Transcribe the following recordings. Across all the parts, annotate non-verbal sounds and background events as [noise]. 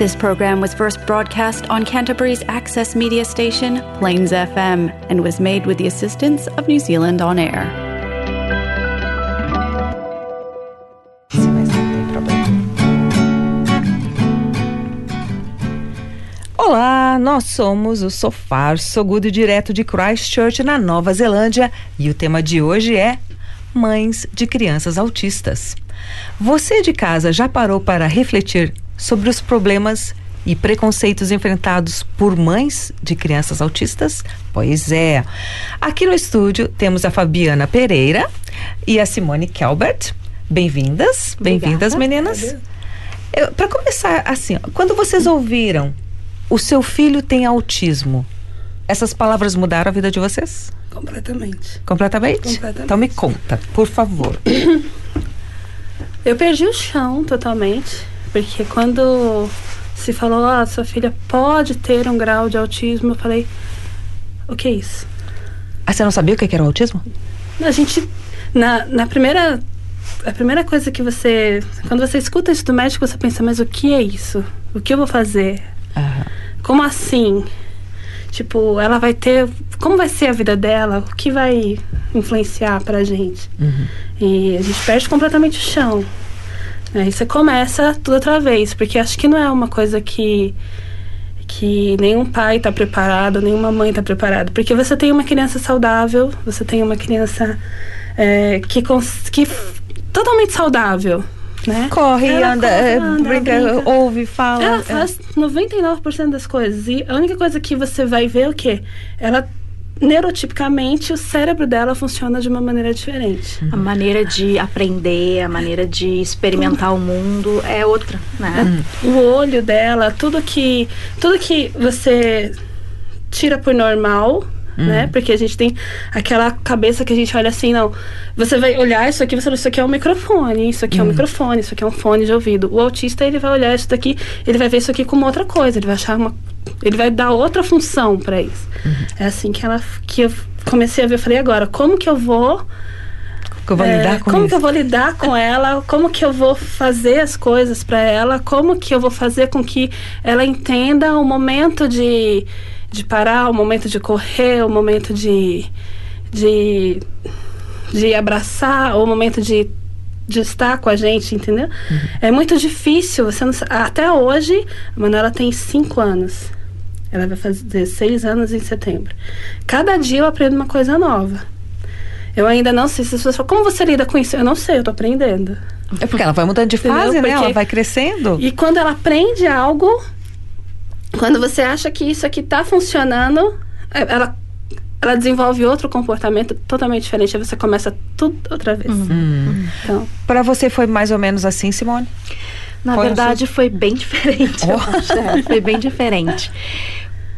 This program was first broadcast on Canterbury's access media station, Plains FM, and was made with the assistance of New Zealand On Air. Olá, nós somos o Sofar Sogudo direto de Christchurch, na Nova Zelândia, e o tema de hoje é Mães de Crianças Autistas. Você de casa já parou para refletir sobre os problemas e preconceitos enfrentados por mães de crianças autistas? Pois é. Aqui no estúdio temos a Fabiana Pereira e a Simone Kelbert. Bem-vindas, bem-vindas, meninas. Para começar, assim, quando vocês ouviram o seu filho tem autismo, essas palavras mudaram a vida de vocês? Completamente. Completamente? Completamente. Então me conta, por favor. [coughs] Eu perdi o chão totalmente, porque quando se falou, ah, sua filha pode ter um grau de autismo, eu falei, o que é isso? Ah, você não sabia o que era o autismo? A gente, na, na primeira, a primeira coisa que você, quando você escuta isso do médico, você pensa, mas o que é isso? O que eu vou fazer? Aham. Como assim? Tipo, ela vai ter. Como vai ser a vida dela? O que vai influenciar pra gente? Uhum. E a gente perde completamente o chão. Aí você começa tudo outra vez, porque acho que não é uma coisa que que nenhum pai está preparado, nenhuma mãe está preparada. Porque você tem uma criança saudável, você tem uma criança é, que, que totalmente saudável, né? Corre, Ela anda, corre, é, anda, brinca, brinca. ouve, fala. Ela é. faz 99% das coisas. E a única coisa que você vai ver é o quê? Ela, neurotipicamente, o cérebro dela funciona de uma maneira diferente. A maneira de aprender, a maneira de experimentar o mundo é outra, né? O olho dela, tudo que, tudo que você tira por normal, né? Porque a gente tem aquela cabeça que a gente olha assim, não. Você vai olhar isso aqui, você fala, isso aqui é um microfone, isso aqui é um microfone, isso aqui é um fone de ouvido. O autista, ele vai olhar isso daqui, ele vai ver isso aqui como outra coisa, ele vai achar uma. Ele vai dar outra função pra isso. É assim que ela que eu comecei a ver, eu falei, agora, como que eu vou que eu vou é, lidar com como isso. que eu vou lidar com [laughs] ela? Como que eu vou fazer as coisas para ela? Como que eu vou fazer com que ela entenda o momento de, de parar, o momento de correr, o momento de, de, de abraçar, o momento de, de estar com a gente, entendeu? É muito difícil. Você não até hoje, a Manuela tem cinco anos. Ela vai fazer seis anos em setembro. Cada dia eu aprendo uma coisa nova. Eu ainda não sei se as pessoas falam, como você lida com isso? Eu não sei, eu tô aprendendo. É porque ela vai mudando de fase, né? Ela vai crescendo. E quando ela aprende algo, quando você acha que isso aqui tá funcionando, é, ela, ela desenvolve outro comportamento totalmente diferente. Aí você começa tudo outra vez. Hum. Então, Pra você foi mais ou menos assim, Simone? Na Foi verdade, foi bem [laughs] diferente. eu acho, é, foi bem diferente.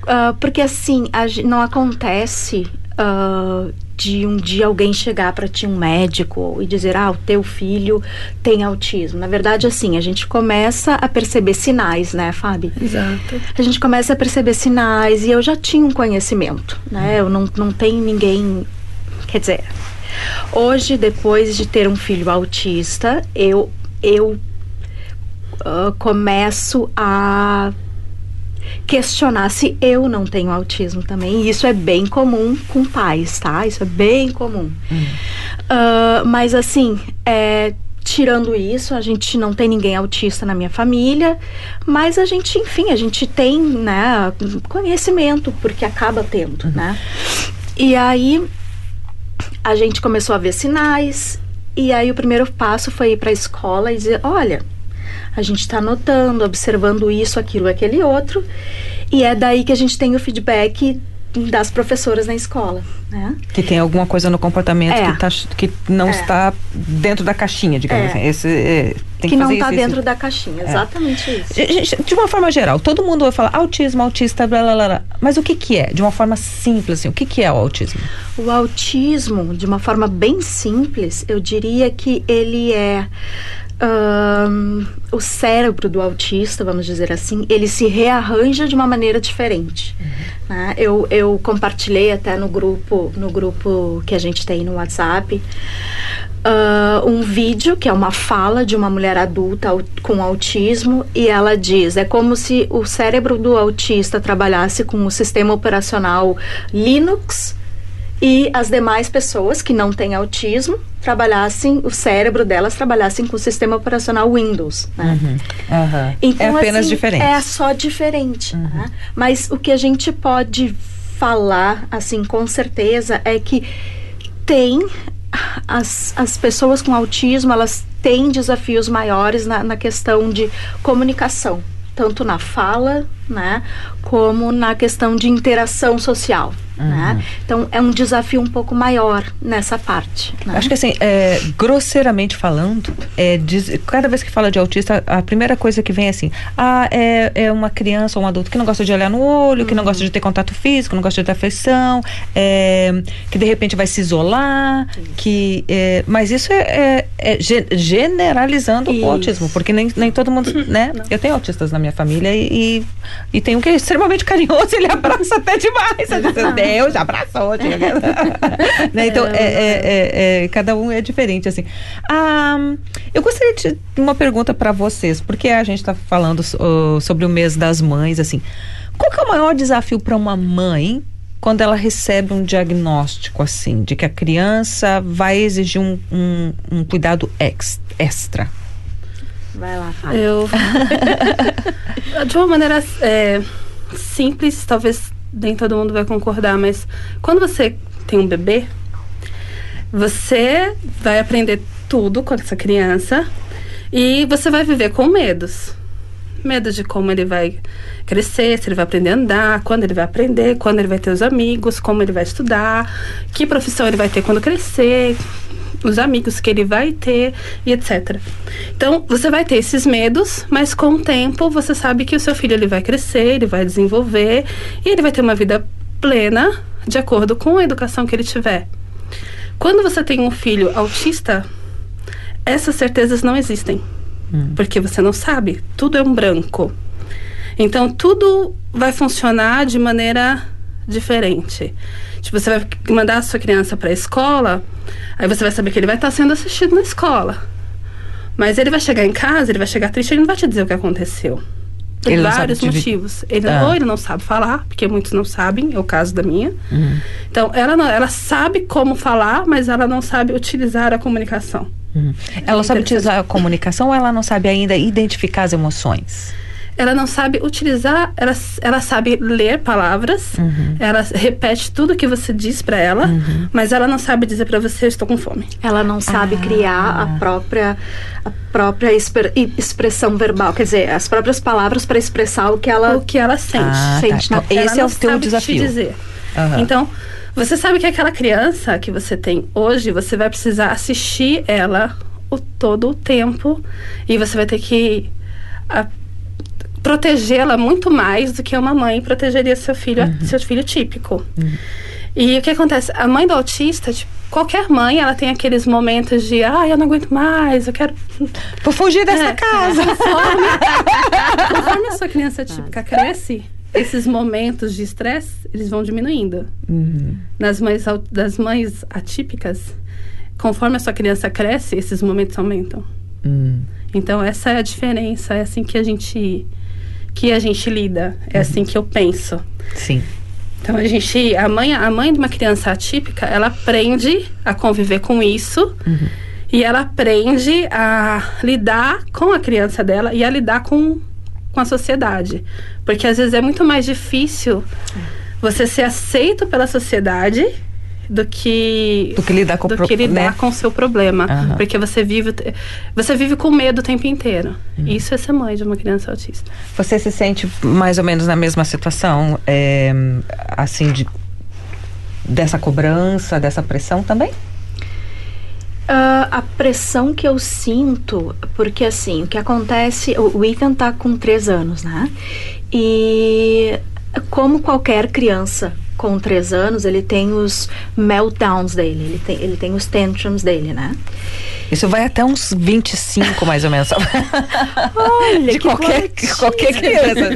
Ah, porque assim, a não acontece ah, de um dia alguém chegar para ti, um médico, e dizer: Ah, o teu filho tem autismo. Na verdade, assim, a gente começa a perceber sinais, né, Fábio? exato. A gente começa a perceber sinais e eu já tinha um conhecimento, né? Eu não, não tenho ninguém. Quer dizer, hoje, depois de ter um filho autista, eu, eu ah, começo a questionar se eu não tenho autismo também. E isso é bem comum com pais, tá? Isso é bem comum. Ah, mas assim, é, tirando isso, a gente não tem ninguém autista na minha família, mas a gente, enfim, a gente tem, né, conhecimento, porque acaba tendo, né? E aí a gente começou a ver sinais, e aí o primeiro passo foi ir para a escola e dizer, olha, a gente está notando, observando isso, aquilo, aquele outro, e é daí que a gente tem o feedback das professoras na escola, né? Que tem alguma coisa no comportamento É. que, tá, que não É. está dentro da caixinha, digamos É. assim. Esse, é, tem que não fazer está isso, isso. dentro da caixinha, exatamente isso. Gente, De uma forma geral, todo mundo vai falar autismo, autista, blá blá blá. blá. Mas o que que é? De uma forma simples, assim, o que que é o autismo? O autismo, de uma forma bem simples, eu diria que ele é o cérebro do autista, vamos dizer assim, ele se rearranja de uma maneira diferente. né? Eu, eu compartilhei até no grupo, no grupo que a gente tem no WhatsApp, ah, um vídeo que é uma fala de uma mulher adulta com autismo e ela diz é como se o cérebro do autista trabalhasse com o sistema operacional Linux e as demais pessoas que não têm autismo trabalhassem o cérebro delas trabalhassem com o sistema operacional Windows né? Aham. Então, é apenas assim, diferente. É só diferente. né? Mas o que a gente pode falar, assim, com certeza, é que tem as, as pessoas com autismo, elas têm desafios maiores na, na questão de comunicação, tanto na fala, né, como na questão de interação social. Né? Então é um desafio um pouco maior nessa parte. né? Acho que assim, é, grosseiramente falando, é, diz- cada vez que fala de autista, a primeira coisa que vem é assim, ah, é, é uma criança ou um adulto que não gosta de olhar no olho, que não gosta de ter contato físico, não gosta de ter afeição, é, que de repente vai se isolar, que é, mas isso é, é- é ge- generalizando Isso. o autismo, porque nem, nem todo mundo, [clears throat] né? Eu tenho autistas na minha família e, e, e tem um que é extremamente [laughs] carinhoso, ele abraça até demais. [laughs] Eu disse, Deus, abraçou. tia." [laughs] né? Então, é, é- é- é- cada um é diferente, assim. Ah, eu gostaria de uma pergunta para vocês, porque a gente está falando so- sobre o mês das mães, assim. Qual que é o maior desafio para uma mãe quando ela recebe um diagnóstico, assim, de que a criança vai exigir um, um- um cuidado ex- extra? Vai lá, Fábio. Eu. [laughs] [laughs] de uma maneira é, simples, talvez nem todo mundo vai concordar, mas quando você tem um bebê, você vai aprender tudo com essa criança e você vai viver com medos. Medo de como ele vai crescer, se ele vai aprender a andar, quando ele vai aprender, quando ele vai ter os amigos, como ele vai estudar, que profissão ele vai ter quando crescer, os amigos que ele vai ter e etc. Então, você vai ter esses medos, mas com o tempo você sabe que o seu filho ele vai crescer, ele vai desenvolver e ele vai ter uma vida plena de acordo com a educação que ele tiver. Quando você tem um filho autista, essas certezas não existem. Porque você não sabe, tudo é um branco. Então tudo vai funcionar de maneira diferente. Tipo, você vai mandar a sua criança para a escola, aí você vai saber que ele vai estar sendo assistido na escola. Mas ele vai chegar em casa, ele vai chegar triste, ele não vai te dizer o que aconteceu. Por Ele sabe vários motivos. Ele, Ah. Ou ele não sabe falar, porque muitos não sabem, é o caso da minha. Então, ela, não, ela sabe como falar, mas ela não sabe utilizar a comunicação. Ela sabe interessante. utilizar a comunicação ou ela não sabe ainda identificar as emoções? Ela não sabe utilizar, ela, ela sabe ler palavras, ela repete tudo que você diz pra ela, mas ela não sabe dizer pra você, eu estou com fome. Ela não sabe criar a própria, a própria exper- expressão verbal, quer dizer, as próprias palavras para expressar o que ela O que ela sente. Ah, tá. sente Então, na- Ela esse é o teu te desafio. dizer. Aham. Então, você sabe que aquela criança que você tem hoje, você vai precisar assistir ela o, todo o tempo e você vai ter que a- protegê-la muito mais do que uma mãe protegeria seu filho, Uhum. seu filho típico. E o que acontece? A mãe do autista, tipo, qualquer mãe, ela tem aqueles momentos de, ah, eu não aguento mais, eu quero Vou fugir dessa é, casa. Conforme, [laughs] conforme a sua criança típica cresce, esses momentos de estresse, eles vão diminuindo. Nas mães, das mães atípicas, conforme a sua criança cresce, esses momentos aumentam. Hum. Então, essa é a diferença, é assim que a gente que a gente lida, é assim que eu penso. Sim. Então a gente, a mãe, a mãe de uma criança atípica, ela aprende a conviver com isso e ela aprende a lidar com a criança dela e a lidar com, com a sociedade, porque às vezes é muito mais difícil você ser aceito pela sociedade do que Do que lidar com o do pro- que lidar né? com o seu problema, Aham. porque você vive você vive com medo o tempo inteiro. Uhum. Isso é ser mãe de uma criança autista. Você se sente mais ou menos na mesma situação, é, assim, de, dessa cobrança, dessa pressão também? Ah, a pressão que eu sinto, porque assim, o que acontece, o o Ethan tá com três anos, né? E como qualquer criança com três anos, ele tem os meltdowns dele, ele tem, ele tem os tantrums dele, né? Isso vai até uns 25, mais ou menos. [laughs] Olha, de qualquer, qualquer criança.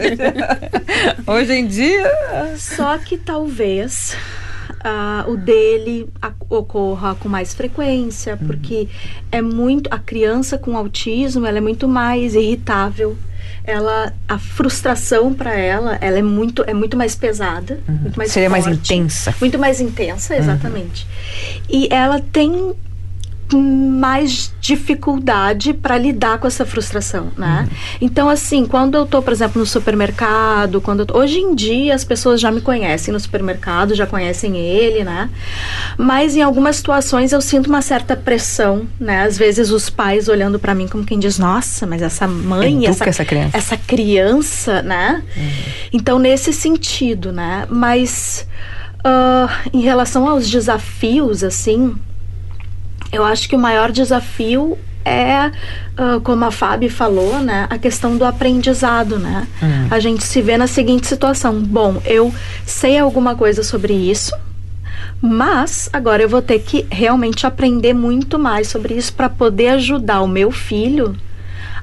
Hoje em dia. Só que talvez uh, o dele ocorra com mais frequência, uhum. porque é muito. A criança com autismo ela é muito mais irritável ela a frustração para ela ela é muito é muito mais pesada uhum. muito mais seria forte, mais intensa muito mais intensa exatamente uhum. e ela tem mais dificuldade para lidar com essa frustração, né? Uhum. Então, assim, quando eu tô, por exemplo, no supermercado, quando tô, hoje em dia as pessoas já me conhecem no supermercado, já conhecem ele, né? Mas em algumas situações eu sinto uma certa pressão, né? Às vezes os pais olhando para mim como quem diz: "Nossa, mas essa mãe, essa, essa criança, essa criança, né?" Uhum. Então, nesse sentido, né? Mas uh, em relação aos desafios, assim, eu acho que o maior desafio é, uh, como a Fábio falou, né, a questão do aprendizado, né? Uhum. A gente se vê na seguinte situação: bom, eu sei alguma coisa sobre isso, mas agora eu vou ter que realmente aprender muito mais sobre isso para poder ajudar o meu filho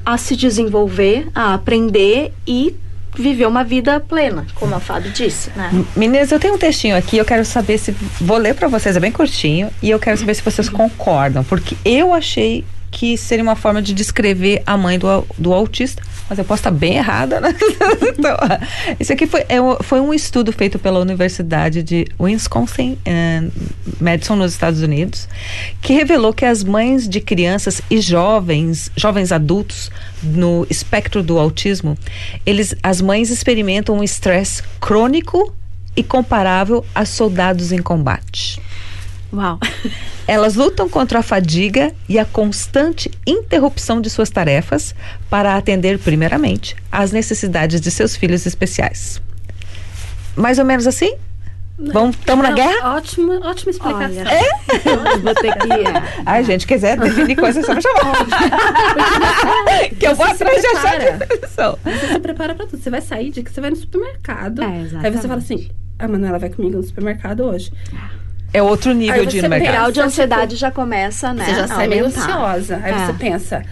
a se desenvolver, a aprender e viver uma vida plena, como a Fábio disse, né? Meninas, eu tenho um textinho aqui, eu quero saber se vou ler para vocês, é bem curtinho, e eu quero saber se vocês concordam, porque eu achei que seria uma forma de descrever a mãe do, do autista, mas eu posso estar bem errada, né? [laughs] então, isso aqui foi, é, foi um estudo feito pela Universidade de Wisconsin, eh, Madison, nos Estados Unidos, que revelou que as mães de crianças e jovens, jovens adultos no espectro do autismo, eles, as mães experimentam um estresse crônico e comparável a soldados em combate. Uau! [laughs] Elas lutam contra a fadiga e a constante interrupção de suas tarefas para atender, primeiramente, às necessidades de seus filhos especiais. Mais ou menos assim? Vamos, estamos na guerra? Ótima, ótima explicação. Olha, é? Vou ter que. É. Ai, gente, quiser definir coisas, só me chamar. [laughs] que eu vou atrás de achar a definição. Você se prepara pra tudo. Você vai sair de que você vai no supermercado. É, aí você fala assim: a Manuela vai comigo no supermercado hoje. É outro nível de ir no mercado. O grau de ansiedade já começa, né? Você já sai meio ansiosa. Aí é. você pensa,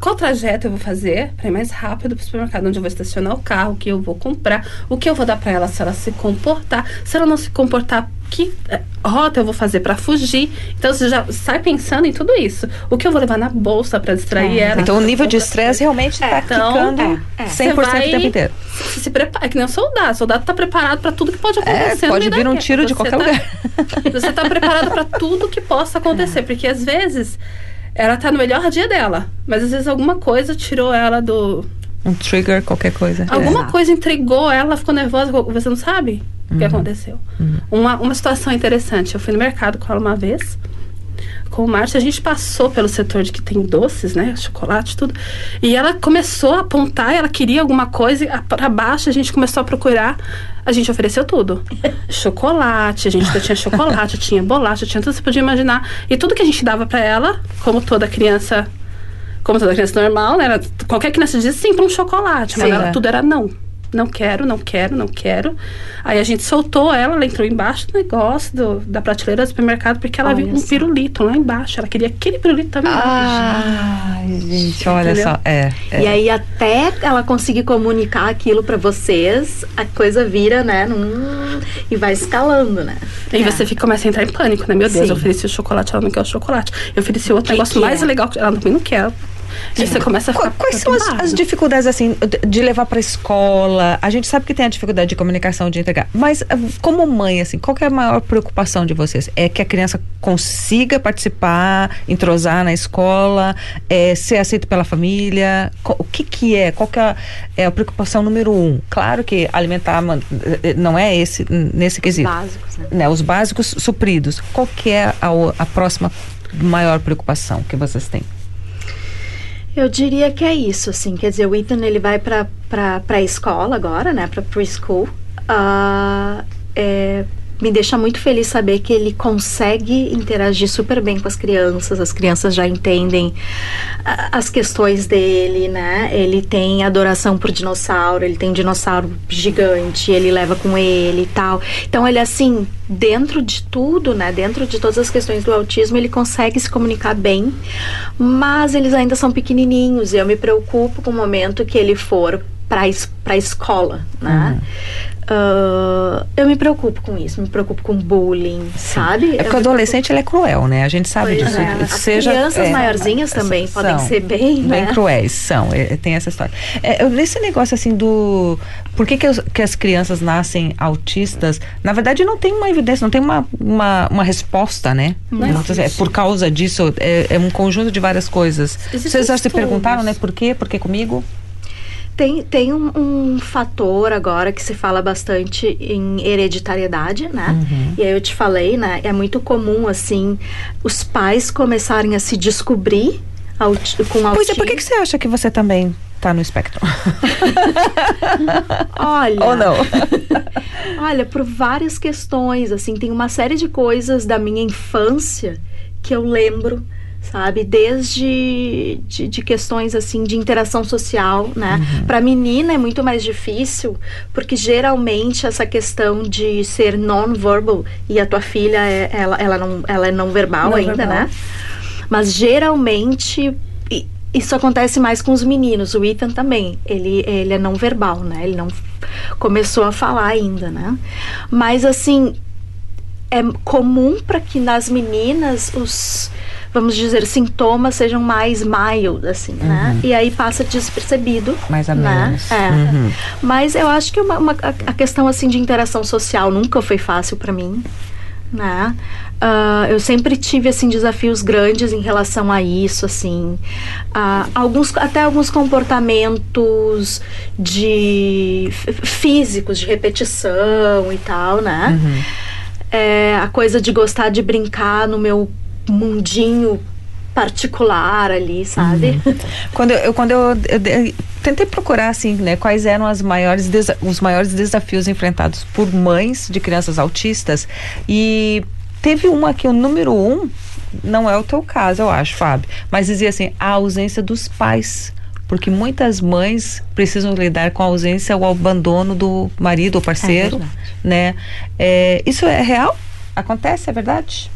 qual trajeto eu vou fazer para ir mais rápido para o supermercado, onde eu vou estacionar o carro, o que eu vou comprar, o que eu vou dar para ela se ela se comportar, se ela não se comportar, que eh, rota eu vou fazer para fugir. Então você já sai pensando em tudo isso. O que eu vou levar na bolsa para distrair é. ela. Então o nível de estresse realmente está é, então, ficando é, 100% vai, o tempo inteiro. Se, se prepara, é que nem um soldado. O soldado está preparado para tudo que pode acontecer. É, pode vir um tiro de qualquer tá, lugar. [laughs] Você está preparado para tudo que possa acontecer, porque às vezes ela tá no melhor dia dela, mas às vezes alguma coisa tirou ela do. Um trigger, qualquer coisa. Alguma é. coisa intrigou ela, ficou nervosa, você não sabe uhum. o que uhum. aconteceu. Uhum. Uma, uma situação interessante, eu fui no mercado com ela uma vez com o Márcio, a gente passou pelo setor de que tem doces, né? Chocolate, tudo. E ela começou a apontar, ela queria alguma coisa, para baixo a gente começou a procurar. A gente ofereceu tudo. [laughs] chocolate, a gente tinha chocolate, tinha bolacha, tinha tudo que você podia imaginar. E tudo que a gente dava para ela, como toda criança, como toda criança normal, né? Era, qualquer criança dizia sim para um chocolate, mas ela, tudo era não não quero, não quero, não quero. Aí a gente soltou ela, ela entrou embaixo do negócio do, da prateleira do supermercado porque ela olha viu um só. pirulito lá embaixo. Ela queria aquele pirulito também. Ai, gente, olha Entendeu? só. É, é, E aí até ela conseguir comunicar aquilo para vocês, a coisa vira, né, num... e vai escalando, né? E é. você fica, começa a entrar em pânico, né? Meu Deus, Sim. eu ofereci o chocolate, ela não quer o chocolate. Eu ofereci outro que negócio que mais é? legal, ela também não quer. E você começa a ficar Quais são as, as, dificuldades, assim, de levar para escola? A gente sabe que tem a dificuldade de comunicação, de entregar. Mas, eh, como mãe, assim, qual é a maior preocupação de vocês? É que a criança consiga participar, entrosar na escola, é, ser aceito pela família? O que que é? Qual que é, é a preocupação número um? Claro que alimentar eh, não é esse, nesse quesito. Os básicos, né? né? Os básicos supridos. Qual que é a, a próxima maior preocupação que vocês têm? Eu diria que é isso, assim. Quer dizer, o Ethan ele vai para para escola agora, né? Para preschool. Uh, é, me deixa muito feliz saber que ele consegue interagir super bem com as crianças, as crianças já entendem as questões dele, né? Ele tem adoração por dinossauro, ele tem um dinossauro gigante, ele leva com ele e tal. Então ele assim, dentro de tudo, né, dentro de todas as questões do autismo, ele consegue se comunicar bem, mas eles ainda são pequenininhos e eu me preocupo com o momento que ele for para a escola, né? Uhum. Uh, eu me preocupo com isso, me preocupo com bullying, Sim. sabe? É porque o adolescente ele é cruel, né? A gente sabe pois disso. É. As seja, crianças é, maiorzinhas também são, podem ser bem, né? Bem cruéis, são. É, tem essa história. É, nesse negócio assim do... Por que, que, as, que as crianças nascem autistas? Na verdade não tem uma evidência, não tem uma, uma, uma resposta, né? Não é por causa disso, é, é, um conjunto de várias coisas. Vocês já se perguntaram, né? Por quê? Por que comigo? Tem, tem um, um, fator agora que se fala bastante em hereditariedade, né? Uhum. E aí eu te falei, né? É muito comum, assim, os pais começarem a se descobrir com autismo. Pois é, por que, que você acha que você também está no espectro? [laughs] Olha. Ou não? [laughs] olha, por várias questões, assim, tem uma série de coisas da minha infância que eu lembro sabe? Desde de, de, questões assim de interação social, né? Uhum. Para menina é muito mais difícil, porque geralmente essa questão de ser non-verbal e a tua filha é, ela, ela não ela é não verbal não ainda, verbal. né? Mas geralmente isso acontece mais com os meninos. O Ethan também, ele ele é não verbal, né? Ele não começou a falar ainda, né? Mas assim, é comum para que nas meninas os vamos dizer, sintomas sejam mais mild, assim, né? uhum. né? E aí passa despercebido. Mais a né? menos. É. Uhum. Mas eu acho que uma, uma, a questão, assim, de interação social nunca foi fácil para mim, né? Uh, eu sempre tive assim desafios grandes em relação a isso assim uh, alguns até alguns comportamentos de físicos de repetição e tal né uhum. é, a coisa de gostar de brincar no meu mundinho particular ali, sabe? Uhum. quando eu, quando eu, eu, eu, tentei procurar assim, né, quais eram as maiores os maiores desafios enfrentados por mães de crianças autistas e teve uma que o número um não é o teu caso, eu acho, Fábio, mas dizia assim a ausência dos pais porque muitas mães precisam lidar com a ausência ou abandono do marido ou parceiro, é né? É, isso é real? Acontece, é verdade?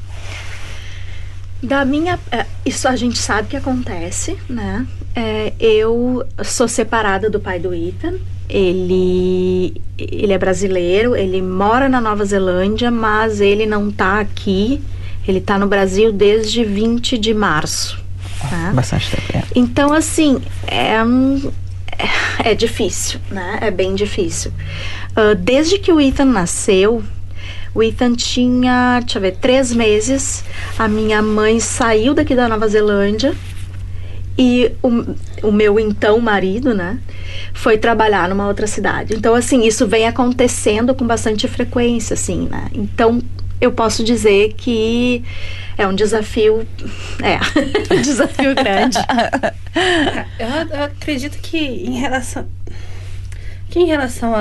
Da minha. É, isso a gente sabe que acontece, né? É, eu sou separada do pai do Ethan. Ele, ele é brasileiro, ele mora na Nova Zelândia, mas ele não tá aqui. Ele tá no Brasil desde 20 de março. Tá? Bastante tempo. É. Então, assim, é, é difícil, né? É bem difícil. Uh, desde que o Ethan nasceu, o Ethan tinha, deixa eu ver, três meses. A minha mãe saiu daqui da Nova Zelândia e o, o meu então marido, né, foi trabalhar numa outra cidade. Então, assim, isso vem acontecendo com bastante frequência, assim, né? Então, eu posso dizer que é um desafio, é, [laughs] um desafio grande. [laughs] Eu, eu, acredito que em relação, que em relação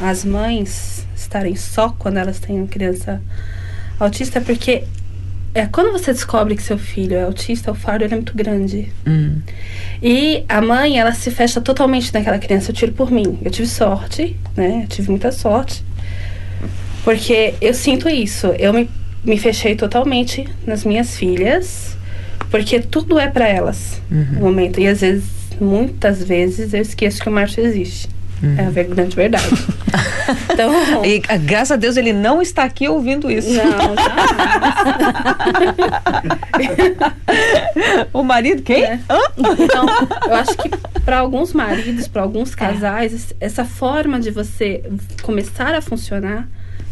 às mães estarem só quando elas têm uma criança autista, porque é, quando você descobre que seu filho é autista, o fardo é muito grande. Hum. E a mãe, ela se fecha totalmente naquela criança. Eu tiro por mim. Eu tive sorte, né? Eu tive muita sorte. Porque eu sinto isso. Eu me, me fechei totalmente nas minhas filhas. Porque tudo é para elas uhum. no momento. E às vezes, muitas vezes, eu esqueço que o Márcio existe. É a grande verdade. [laughs] então, e graças a Deus ele não está aqui ouvindo isso. Não, [laughs] o marido quem? É. Então, eu acho que para alguns maridos, para alguns é. casais, é. essa forma de você começar a funcionar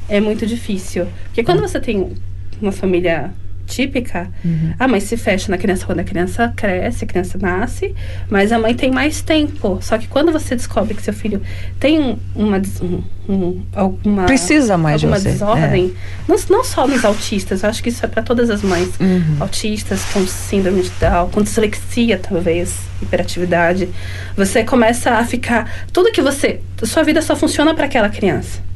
é muito difícil. Porque quando você tem uma família típica, uhum. a mãe se fecha na criança quando a criança cresce, a criança nasce, mas a mãe tem mais tempo. Só que quando você descobre que seu filho tem uma, um, um, alguma precisa mais alguma de você. desordem, é. não, não só nos autistas, eu acho que isso é para todas as mães uhum. autistas com síndrome de Down, com dislexia talvez, hiperatividade, você começa a ficar tudo que você, sua vida só funciona para aquela criança.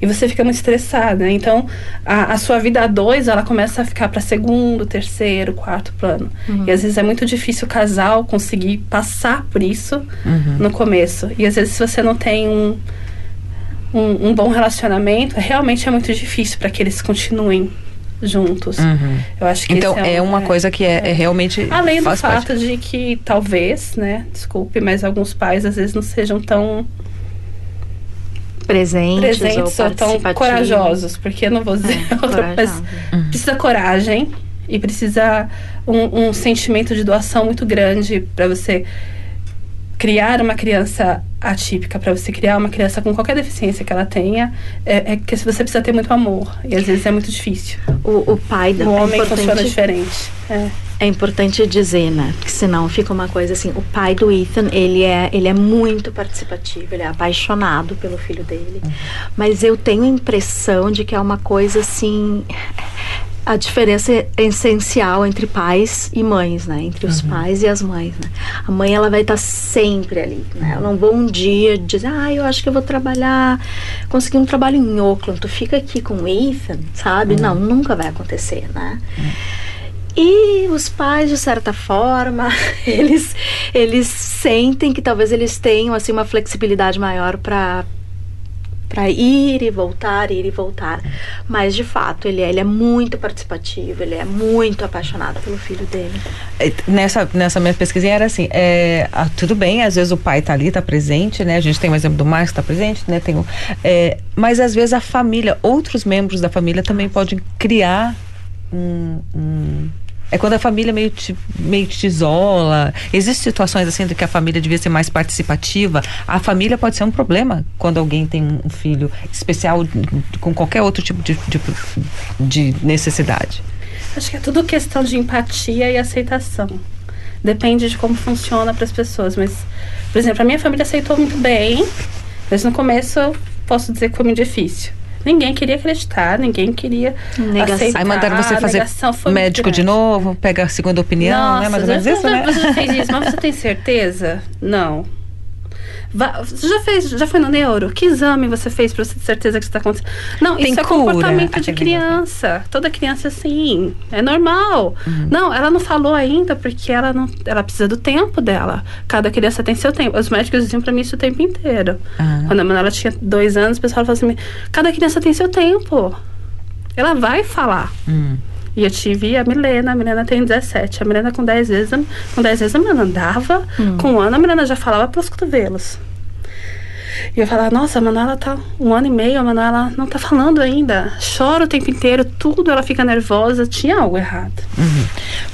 E você fica muito estressada. Então, a, a sua vida a dois, ela começa a ficar para segundo, terceiro, quarto plano. Uhum. E às vezes é muito difícil o casal conseguir passar por isso Uhum. no começo. E às vezes, se você não tem um, um, um bom relacionamento, realmente é muito difícil para que eles continuem juntos. Uhum. Eu acho que Então é, um- uma coisa que é, é realmente. Além do fato parte. de que talvez, né, desculpe, mas alguns pais às vezes não sejam tão Presentes, presentes ou, ou tão corajosos, porque eu não vou dizer É, [laughs] outra mas corajosos. precisa coragem e precisa um, um sentimento de doação muito grande para você criar uma criança atípica, para você criar uma criança com qualquer deficiência que ela tenha, é, é que você precisa ter muito amor e às vezes é muito difícil. O, o pai da O é homem importante- funciona diferente. É. É importante dizer, né? Porque senão fica uma coisa assim. O pai do Ethan, ele é, ele é muito participativo, ele é apaixonado pelo filho dele. Mas eu tenho a impressão de que é uma coisa assim. A diferença é essencial entre pais e mães, né? Entre os pais e as mães, né? A mãe, ela vai estar sempre ali, né? Eu não vou um dia dizer, ah, eu acho que eu vou trabalhar, conseguir um trabalho em Oakland, tu fica aqui com o Ethan, sabe? Não, nunca vai acontecer, né? E os pais, de certa forma, [laughs] eles, eles sentem que talvez eles tenham assim uma flexibilidade maior para para ir e voltar, ir e voltar. Mas de fato, ele é, ele é muito participativo, ele é muito apaixonado pelo filho dele. É, Nessa, nessa minha pesquisinha era assim, é, ah, tudo bem, às vezes o pai tá ali, tá presente, né? A gente tem o exemplo do Marcos tá presente, né? Tem é, mas às vezes a família, outros membros da família também podem criar um. um- é quando a família meio te, meio te isola. Existem situações assim de que a família devia ser mais participativa. A família pode ser um problema quando alguém tem um filho especial com qualquer outro tipo de, de, de necessidade. Acho que é tudo questão de empatia e aceitação. Depende de como funciona para as pessoas. Mas, por exemplo, a minha família aceitou muito bem, mas no começo eu posso dizer que foi muito difícil. Ninguém queria acreditar, ninguém queria Negação. aceitar. Aí mandaram você fazer médico de novo, pega a segunda opinião, Nossa, né? Mais ou menos isso, né? Você fez isso, mas você tem certeza? Não. Você já fez, já foi no neuro? Que exame você fez pra você ter certeza que isso tá acontecendo? Não, Tem isso é cura, comportamento de criança. Toda criança é assim, é normal. Uhum. Não, ela não falou ainda porque ela não, ela precisa do tempo dela. Cada criança tem seu tempo. Os médicos diziam pra mim isso o tempo inteiro. Ah. Quando a Manuela tinha dois anos, o pessoal falou assim: cada criança tem seu tempo. Ela vai falar. Hum. E eu tive a Milena, a Milena tem 17. A Milena com 10 vezes, com 10 vezes a Milena andava, com um ano a Milena já falava pelos cotovelos. E eu falava, nossa, a Manuela tá um ano e meio, a Manuela não tá falando ainda. Chora o tempo inteiro, tudo, ela fica nervosa, tinha algo errado.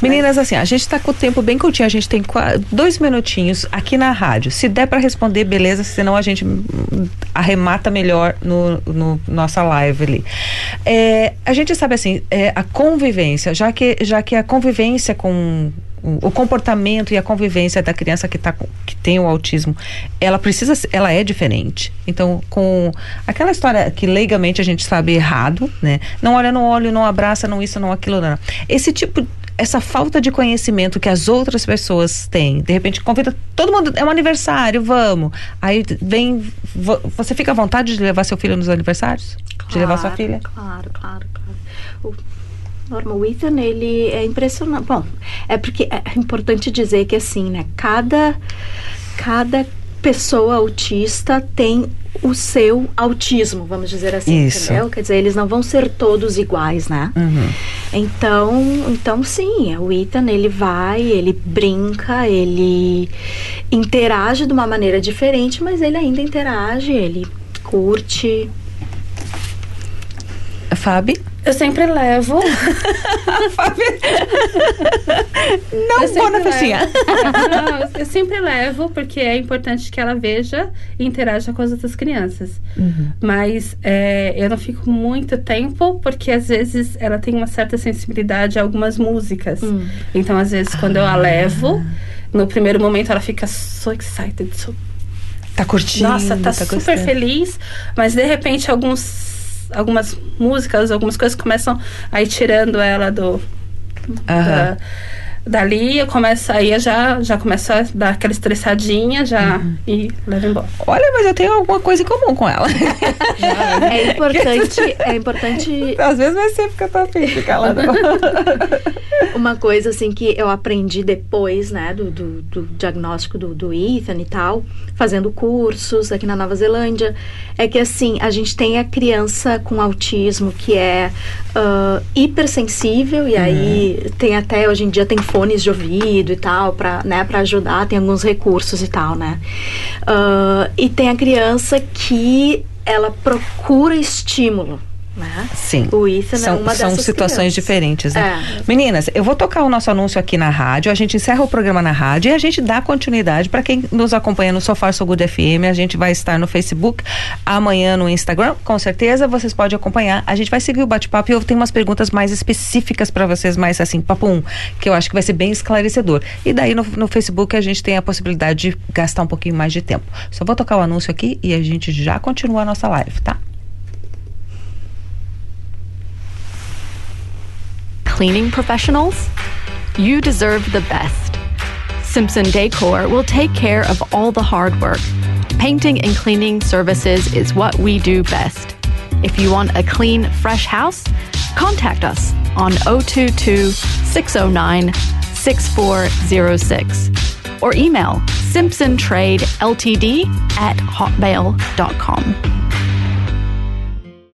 Meninas, assim, a gente tá com o tempo bem curtinho, a gente tem dois minutinhos aqui na rádio. Se der para responder, beleza, senão a gente arremata melhor no, no nossa live ali. É, a gente sabe assim, é, a convivência, já que, já que a convivência com o comportamento e a convivência da criança que, tá, que tem o autismo, ela precisa, ela é diferente. Então, com aquela história que legalmente a gente sabe errado, né? Não olha no olho, não abraça, não isso, não aquilo, não. Esse tipo essa falta de conhecimento que as outras pessoas têm, de repente convida todo mundo, é um aniversário, vamos. Aí vem, vo- você fica à vontade de levar seu filho nos aniversários? de levar sua filha? Claro, claro, claro. O Norma, o Ethan, ele é impressionante. Bom, é porque é importante dizer que assim, né? Cada, cada pessoa autista tem o seu autismo, vamos dizer assim, Isso. entendeu? Quer dizer, eles não vão ser todos iguais, né? Uhum. Então, então sim, o Ethan ele vai, ele brinca, ele interage de uma maneira diferente, mas ele ainda interage, ele curte. Fábio? Eu sempre levo. [laughs] Não, eu pô na festinha. Não, eu- sempre levo, porque é importante que ela veja e interaja com as outras crianças. Uhum. Mas é, eu não fico muito tempo, porque às vezes ela tem uma certa sensibilidade a algumas músicas. Hum. Então, às vezes, quando eu a levo, no primeiro momento ela fica so excited, so Tá curtindo, nossa, tá, super gostando. feliz, mas de repente alguns algumas músicas, algumas coisas começam a ir tirando ela do Aham. da, Dali eu começo aí eu já já começo a dar aquela estressadinha já Uhum. e levo embora. Olha, mas eu tenho alguma coisa em comum com ela. [laughs] É importante, é importante Às vezes vai ser porque eu tô afim de ficar lá. [laughs] uma coisa assim que eu aprendi depois, né, do, do, do diagnóstico do, do Ethan e tal, fazendo cursos aqui na Nova Zelândia, é que assim, a gente tem a criança com autismo que é ah, hipersensível e aí tem até, hoje em dia tem fones de ouvido e tal, pra, né, pra ajudar, tem alguns recursos e tal, né. Ah, e tem a criança que ela procura estímulo, né. Sim. O é São, uma são situações crianças. diferentes, né? É. Meninas, eu vou tocar o nosso anúncio aqui na rádio, a gente encerra o programa na rádio e a gente dá continuidade para quem nos acompanha no Sofá So Good FM. A gente vai estar no Facebook, amanhã no Instagram, com certeza vocês podem acompanhar. A gente vai seguir o bate-papo e eu tenho umas perguntas mais específicas para vocês, mais assim, papum, que eu acho que vai ser bem esclarecedor. E daí no, no Facebook a gente tem a possibilidade de gastar um pouquinho mais de tempo. Só vou tocar o anúncio aqui e a gente já continua a nossa live, tá? Cleaning professionals? You deserve the best. Simpson Decor will take care of all the hard work. Painting and cleaning services is what we do best. If you want a clean, fresh house, contact us on 022 609 6406 or email simpsontradeltd at hotmail.com.